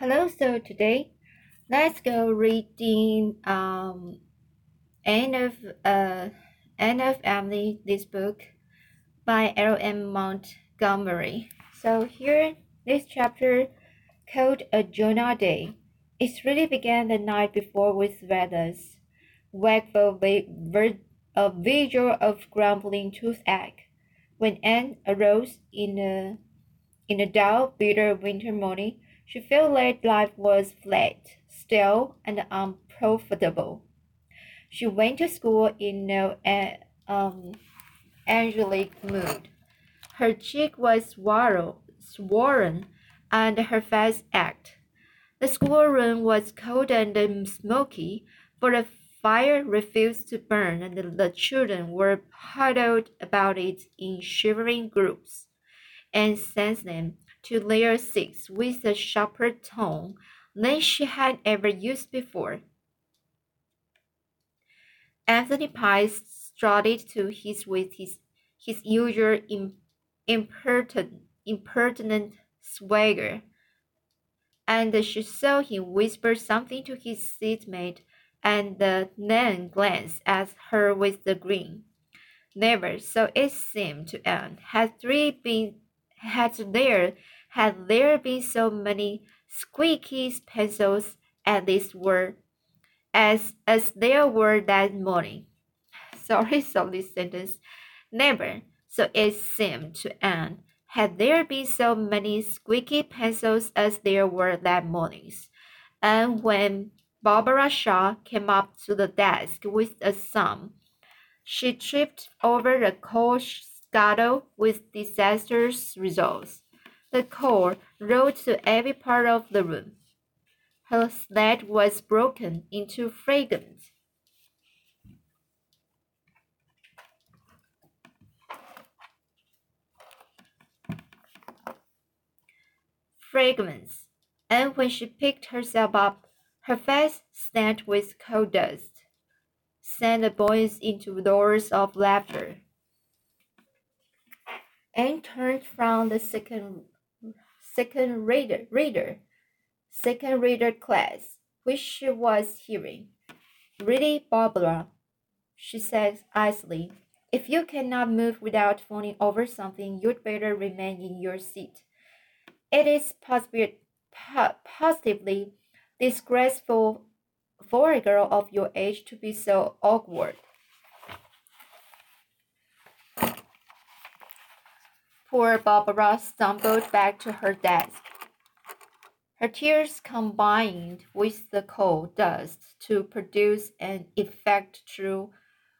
Hello, so today let's go reading um end of uh end of Emily this book by L. M. Montgomery. So here this chapter called A Jonah Day. It really began the night before with feathers, wakeful a vigil of grumbling toothache. When Anne arose in a in a dull, bitter winter morning she felt that life was flat, stale, and unprofitable. She went to school in no um, angelic mood. Her cheek was swollen, and her face ached. The schoolroom was cold and smoky, for the fire refused to burn, and the children were huddled about it in shivering groups. And sensed them to layer six with a sharper tone than she had ever used before. Anthony Pye strutted to his with his, his usual impertinent, impertinent swagger, and she saw him whisper something to his seatmate and then glance at her with a grin. Never, so it seemed to Anne, had three been had there had there been so many squeaky pencils as this were as as there were that morning. Sorry, so this sentence. Never, so it seemed to Anne, had there been so many squeaky pencils as there were that morning. And when Barbara Shaw came up to the desk with a sum, she tripped over the coal scuttle with disastrous results. The coal rolled to every part of the room. Her sled was broken into fragments. Fragments, and when she picked herself up, her face stained with coal dust, sent the boys into roars of laughter. Anne turned from the second second reader, reader, second reader class, which she was hearing. Really, Barbara, she said icily, if you cannot move without falling over something, you'd better remain in your seat. It is possibly, positively disgraceful for a girl of your age to be so awkward. Poor Barbara stumbled back to her desk. Her tears combined with the coal dust to produce an effect true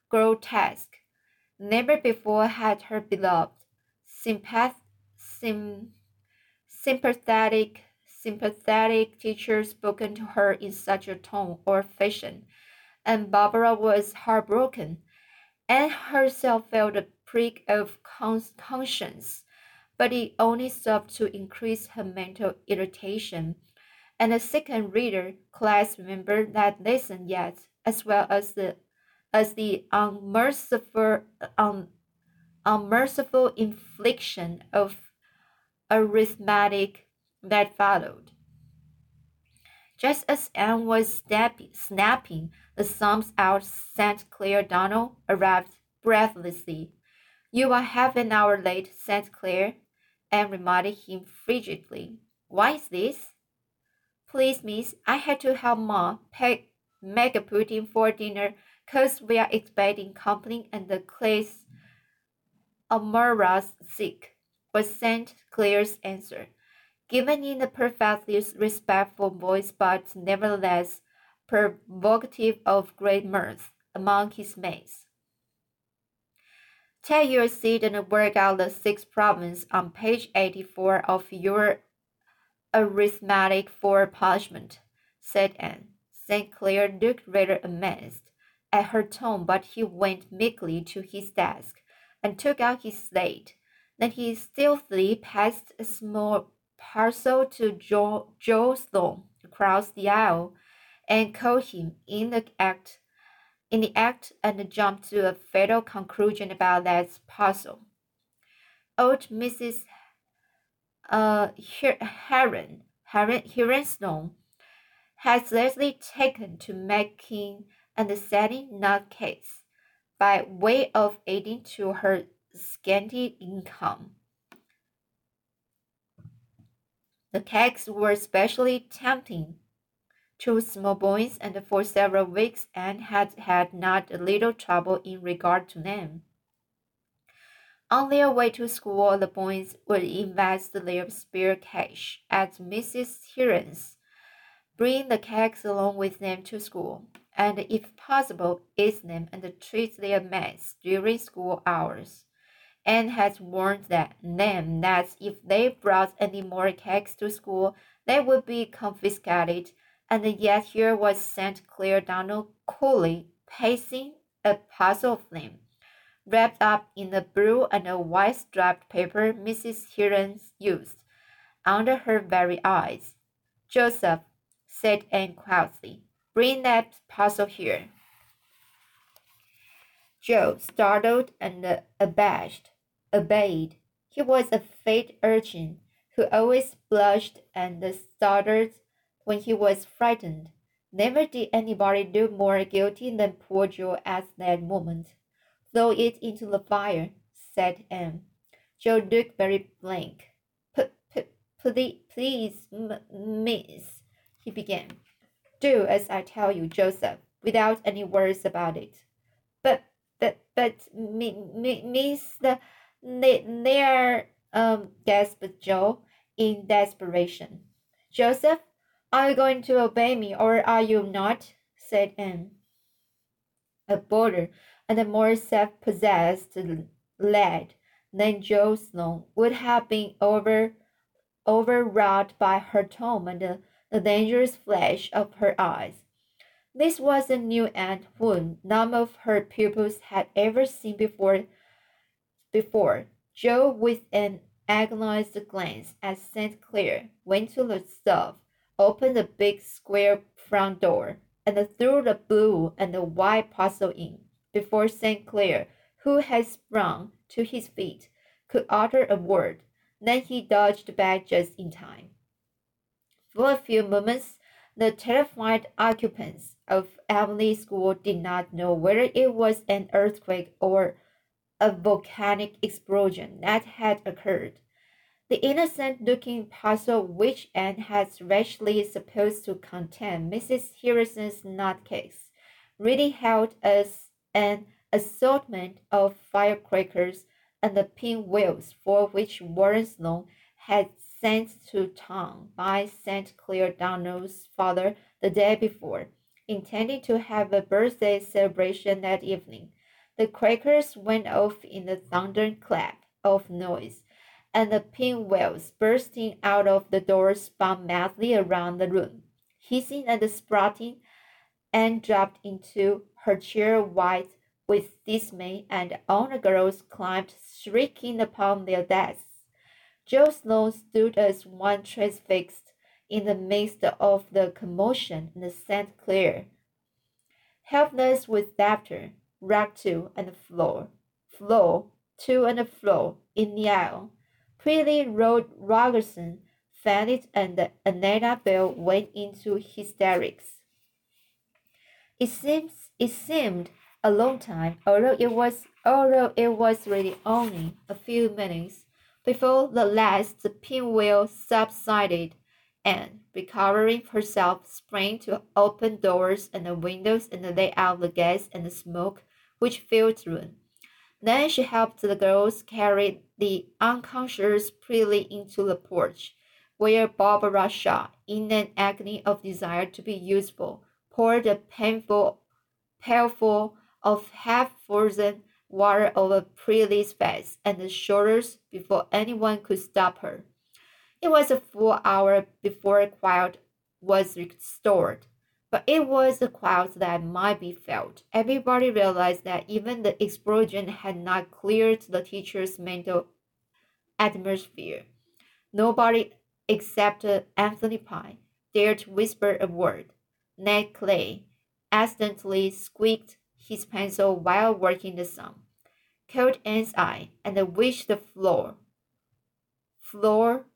grotesque. Never before had her beloved, sympath sim sympathetic, sympathetic teacher spoken to her in such a tone or fashion, and Barbara was heartbroken, and herself felt a prick of conscience, but it only served to increase her mental irritation. And the second reader class remembered that lesson yet, as well as the as the unmerciful un, unmerciful infliction of arithmetic that followed. Just as Anne was snapping the sums out, St. Clair Donald arrived breathlessly. You are half an hour late, St. Clair, and reminded him frigidly. Why is this? Please, miss, I had to help Ma pack, make a pudding for dinner, cause we are expecting company and the Clay's Almira's sick, was St. Clair's answer, given in a perfectly respectful voice, but nevertheless provocative of great mirth among his mates. Take your seat and work out the six problems on page 84 of your arithmetic for punishment, said Anne. St. Clair looked rather amazed at her tone, but he went meekly to his desk and took out his slate. Then he stealthily passed a small parcel to Joe, Joe Sloane across the aisle and called him in the act in the act and jumped to a fatal conclusion about that puzzle. Old Mrs. Uh, Hiram Hirenstone has lately taken to making and selling nut cakes by way of adding to her scanty income. The cakes were especially tempting to small boys, and for several weeks Anne had had not a little trouble in regard to them. On their way to school, the boys would invest their spare cash at Mrs. Hiram's, bring the cakes along with them to school, and if possible, eat them and treat their mates during school hours. Anne had warned them that if they brought any more cakes to school, they would be confiscated, and yet here was St. Clair Donald coolly pacing a parcel of wrapped up in the blue and white striped paper Mrs. Hiram used, under her very eyes. Joseph, said Anne quietly, bring that parcel here. Joe, startled and abashed, obeyed. He was a fat urchin who always blushed and stuttered when he was frightened. Never did anybody look more guilty than poor Joe at that moment. Throw it into the fire, said Anne. Joe looked very blank. Please, please, miss, he began. Do as I tell you, Joseph, without any words about it. But, but, but, miss, the, they, um, gasped Joe in desperation. Joseph, are you going to obey me or are you not? said Anne. A boarder and a more self-possessed lad than Joe Sloane would have been over overwrought by her tone and the, the dangerous flash of her eyes. This was a new aunt whom none of her pupils had ever seen before. Before Joe, with an agonized glance at St. Clair, went to the stove, opened the big square front door, and threw the blue and the white parcel in before St. Clair, who had sprung to his feet, could utter a word. Then he dodged back just in time. For a few moments, the terrified occupants of Avonlea School did not know whether it was an earthquake or a volcanic explosion that had occurred. The innocent looking parcel which Anne had rashly supposed to contain Mrs. Harrison's nutcakes really held as an assortment of firecrackers and the pinwheels for which Warren Sloane had sent to town by St. Clair Donald's father the day before, intending to have a birthday celebration that evening. The crackers went off in a thunderclap of noise, and the pinwheels bursting out of the door spun madly around the room, hissing and sprouting, and dropped into her chair white with dismay, and all the girls climbed shrieking upon their desks. Joe Sloane stood as one transfixed in the midst of the commotion and St. Clair, helpless with laughter, rocked to and floor, floor, to and floor in the aisle. Pretty Rhoda Rogerson Fanny and Annetta Bell went into hysterics. It seems it seemed a long time, although it was although it was really only a few minutes before the last pinwheel subsided and, recovering herself, sprang to open doors and the windows and lay out the gas and the smoke which filled the room. Then she helped the girls carry the unconscious Prillie into the porch, where Barbara Shaw, in an agony of desire to be useful, poured a painful pailful of half-frozen water over Prillie's face and shoulders before anyone could stop her. It was a full hour before quiet was restored, but it was a quiet that might be felt. Everybody realized that even the explosion had not cleared the teacher's mental atmosphere. Nobody except Anthony Pye dared to whisper a word. Ned Clay accidentally squeaked his pencil while working the sum, caught Anne's eye, and wished the floor floor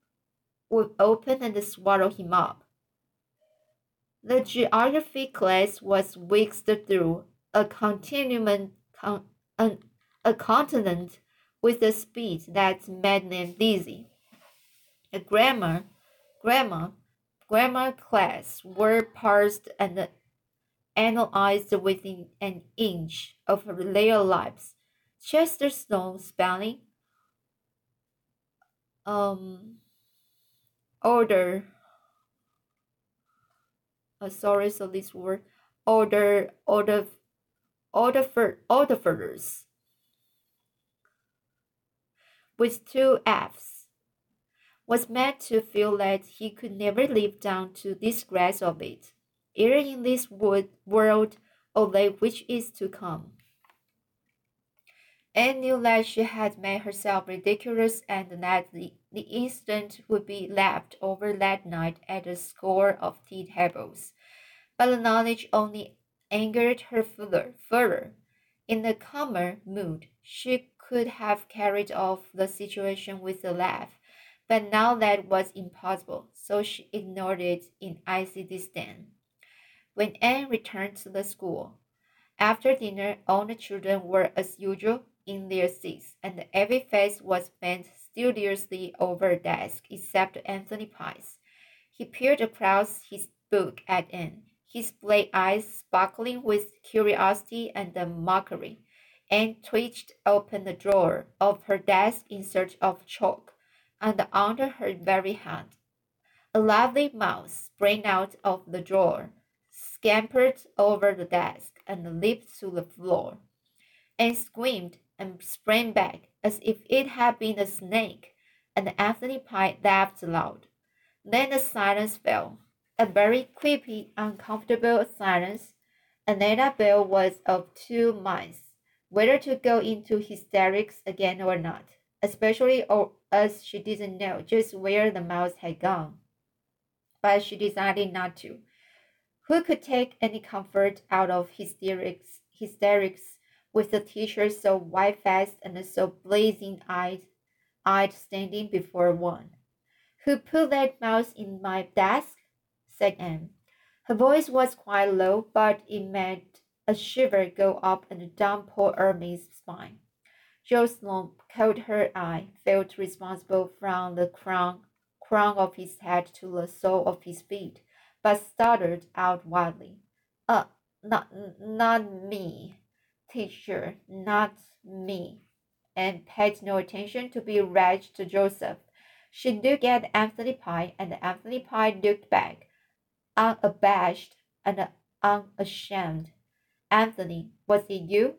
would open and swallow him up. The geography class was whisked through a continuum, con, an, a continent with a speed that made them dizzy. A grammar, grammar, grammar class were parsed and analyzed within an inch of their lives. Chesterton spelling, um, order, uh, sorry, so this word, order, order, order for, order furthers with two F's, was meant to feel that he could never live down to this disgrace of it, either in this wood world or that which is to come. Anne knew that she had made herself ridiculous and that the, the incident would be laughed over that night at a score of tea tables. But the knowledge only angered her further. In a calmer mood, she could have carried off the situation with a laugh, but now that was impossible, so she ignored it in icy disdain. When Anne returned to the school, after dinner, all the children were as usual in their seats, and every face was bent studiously over a desk except Anthony Pye's. He peered across his book at Anne, his black eyes sparkling with curiosity and mockery. Anne twitched open the drawer of her desk in search of chalk, and under her very hand, a lovely mouse sprang out of the drawer, scampered over the desk, and leaped to the floor. Anne screamed and sprang back as if it had been a snake, and Anthony Pye laughed aloud. Then the silence fell, a very creepy, uncomfortable silence, and Bell was of two minds whether to go into hysterics again or not, especially as she didn't know just where the mouse had gone. But she decided not to. Who could take any comfort out of hysterics, hysterics with the teacher so white-faced and so blazing-eyed eyed standing before one? Who put that mouse in my desk? Said Anne. Her voice was quite low, but it made a shiver go up and down Paul Irving's spine. Sloane caught her eye, felt responsible from the crown, crown of his head to the sole of his feet, but stuttered out wildly. Uh, not, not me, teacher, not me, and paid no attention to be to Joseph. She looked at Anthony Pye, and Anthony Pye looked back, unabashed and unashamed. Anthony, was it you?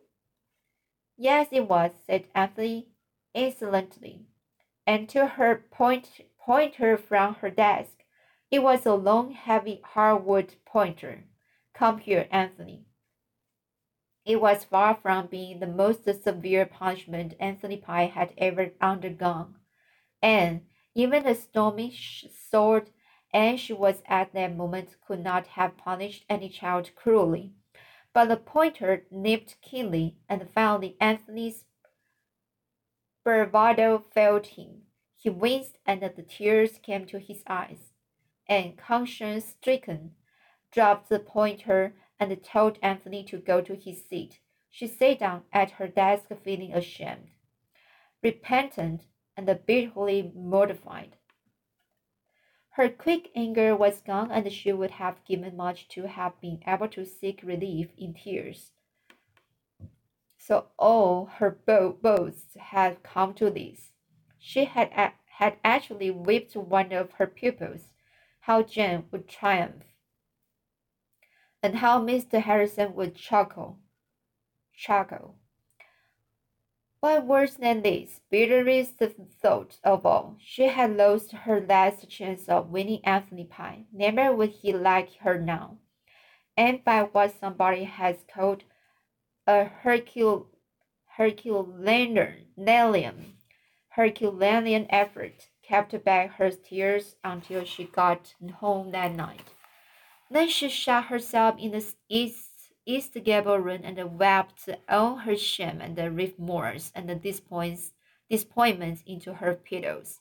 Yes, it was, said Anthony insolently, and to her point, pointer from her desk. It was a long, heavy hardwood pointer. Come here, Anthony. It was far from being the most severe punishment Anthony Pye had ever undergone, and even a stormy sword and she was at that moment could not have punished any child cruelly but the pointer nipped keenly, and finally Anthony's bravado failed him. He winced, and the tears came to his eyes, and conscience stricken, dropped the pointer and told Anthony to go to his seat. She sat down at her desk feeling ashamed, repentant, and bitterly mortified. Her quick anger was gone, and she would have given much to have been able to seek relief in tears. So all her boasts had come to this. She had, had actually whipped one of her pupils. How Jane would triumph, and how Mr. Harrison would chuckle. Chuckle. But worse than this, bitterest thought of all, she had lost her last chance of winning Anthony Pye. Never would he like her now. And by what somebody has called a Hercule, Herculean, Herculean effort, kept back her tears until she got home that night. Then she shut herself in the east East Gable room and wept all her shame and the remorse and the disappointments into her pillows.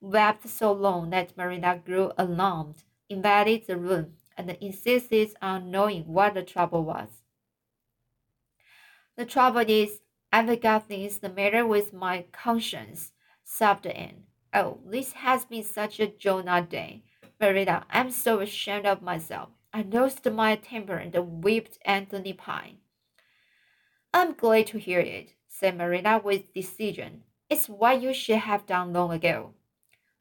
wept so long that Marilla grew alarmed, invaded the room, and insisted on knowing what the trouble was. The trouble is, I've got things the matter with my conscience, sobbed Anne. Oh, this has been such a Jonah day. Marilla, I'm so ashamed of myself. I lost my temper and whipped Anthony Pye. I'm glad to hear it, said Marilla with decision. It's what you should have done long ago.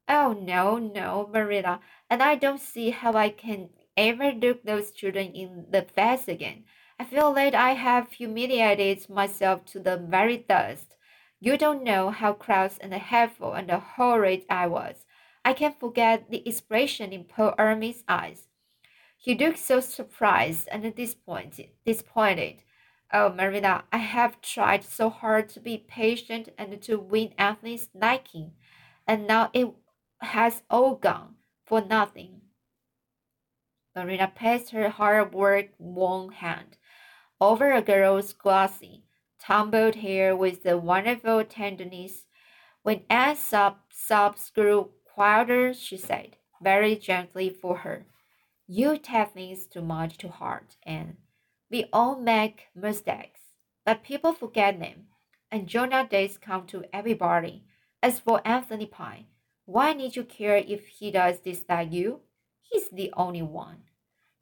Oh, no, no, Marilla, and I don't see how I can ever look those children in the face again. I feel that I have humiliated myself to the very dust. You don't know how cross and hateful and horrid I was. I can't forget the expression in Paul Irving's eyes. He looked so surprised and disappointed. disappointed. Oh, Marilla, I have tried so hard to be patient and to win Anthony's liking, and now it has all gone for nothing. Marilla passed her hard work worn hand over a girl's glossy, tumbled hair with a wonderful tenderness. When Anne's sob, sobs grew quieter, she said, very gently for her, You take things too much to heart, and we all make mistakes, but people forget them, and Jonah days come to everybody. As for Anthony Pye, why need you care if he does dislike you? He's the only one.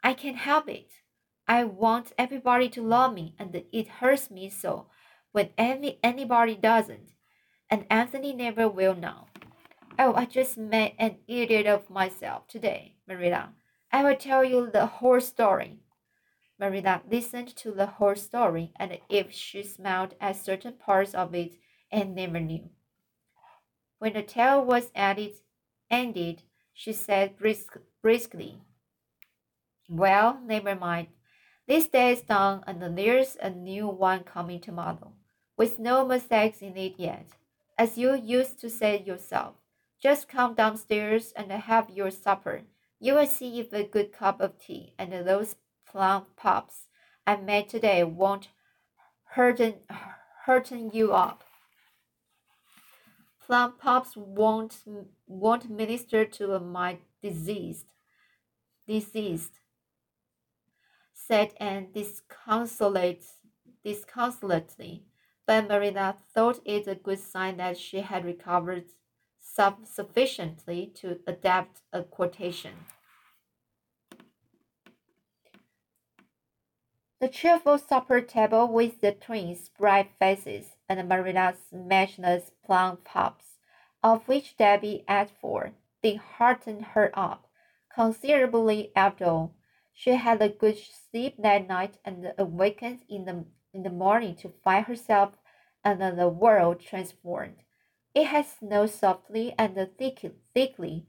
I can't help it. I want everybody to love me, and it hurts me so when any, anybody doesn't. And Anthony never will now. Oh, I just made an idiot of myself today, Marilla. I will tell you the whole story. Marilla listened to the whole story, and if she smiled at certain parts of it and never knew. When the tale was ended, ended she said brisk, briskly, Well, never mind. This day is done, and there's a new one coming tomorrow, with no mistakes in it yet. As you used to say yourself, just come downstairs and have your supper. You will see if a good cup of tea and those plum pups I made today won't hurten, hurten you up. Plum pups won't, won't minister to my diseased, diseased said Anne disconsolate, disconsolately, but Marilla thought it a good sign that she had recovered sufficiently to adapt a quotation. The cheerful supper table with the twins' bright faces and Marilla's matchless plum pups, of which Davy ate four, did hearten her up considerably after all. She had a good sleep that night and awakened in the, in the morning to find herself and the world transformed. It had snowed softly and thick, thickly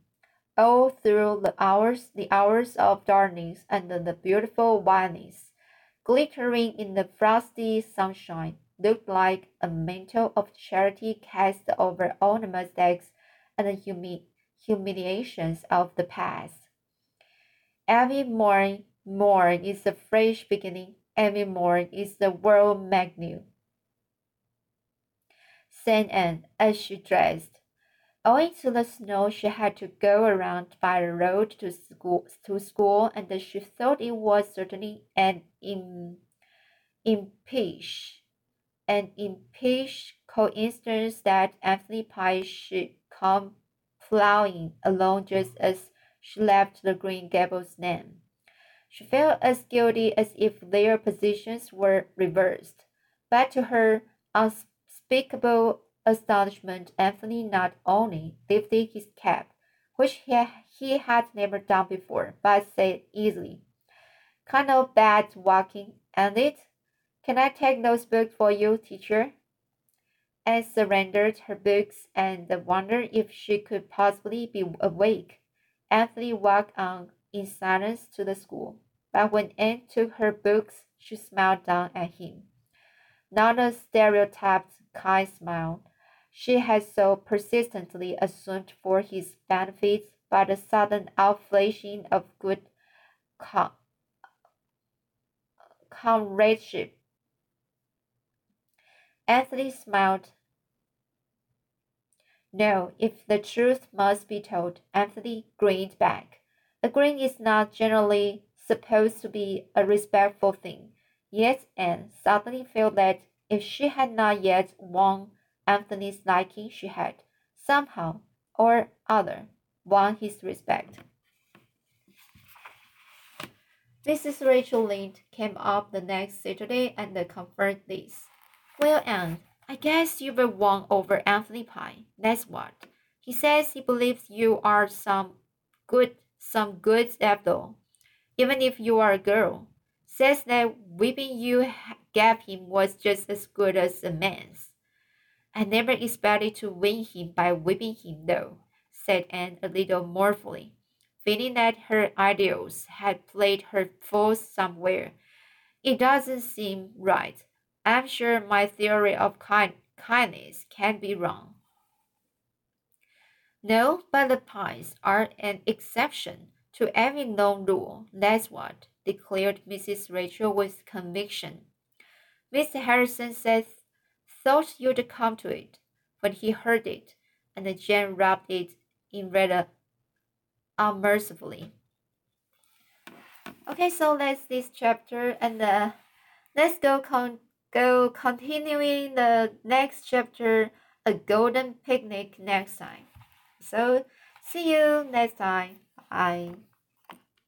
all through the hours, the hours of darkness and the beautiful whiteness, glittering in the frosty sunshine, looked like a mantle of charity cast over all the mistakes and the humi humiliations of the past. Every morn, morn is a fresh beginning. Every morn is the world new. Anne as she dressed. Owing to the snow, she had to go around by the road to school, to school, and she thought it was certainly an im, impish, an impish coincidence that Anthony Pye should come plowing along just as she left the Green Gables name. She felt as guilty as if their positions were reversed. But to her unspeakable astonishment, Anthony not only lifted his cap, which he, he had never done before, but said easily, Kind of bad walking, ain't it? Can I take those books for you, teacher? Anne surrendered her books and wondered if she could possibly be awake. Anthony walked on in silence to the school, but when Anne took her books, she smiled down at him. Not a stereotyped kind smile she had so persistently assumed for his benefit, by the sudden outflashing of good com- comradeship. Anthony smiled No, if the truth must be told, Anthony grinned back. A grin is not generally supposed to be a respectful thing. Yet Anne suddenly felt that if she had not yet won Anthony's liking, she had, somehow or other, won his respect. Mrs. Rachel Lynde came up the next Saturday and confirmed this. Well, Anne, I guess you were won over Anthony Pye. That's what. He says he believes you are some good some good devil, even if you are a girl. Says that whipping you gave him was just as good as a man's. I never expected to win him by whipping him, though, said Anne a little mournfully, feeling that her ideals had played her false somewhere. It doesn't seem right. I'm sure my theory of kind kindness can be wrong. No, but the Pyes are an exception to every known rule. That's what, declared Mrs. Rachel with conviction. Mr. Harrison said, thought you'd come to it when he heard it, and Jane rubbed it in rather unmercifully. Okay, so that's this chapter, and uh, let's go con go continuing the next chapter, a golden picnic next time. So see you next time. Bye.